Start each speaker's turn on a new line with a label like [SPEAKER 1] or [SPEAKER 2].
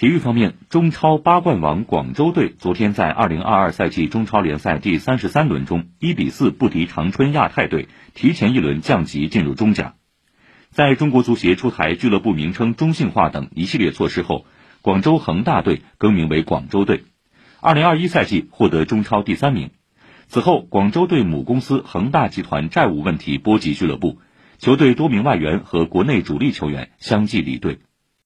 [SPEAKER 1] 体育方面中超八冠王广州队昨天在二零二二赛季中超联赛第三十三轮中一比四不敌长春亚泰队提前一轮降级进入中甲。在中国足协出台俱乐部名称中性化等一系列措施后广州恒大队更名为广州队二零二一赛季获得中超第三名。此后广州队母公司恒大集团债务问题波及俱乐部球队多名外援和国内主力球员相继离队。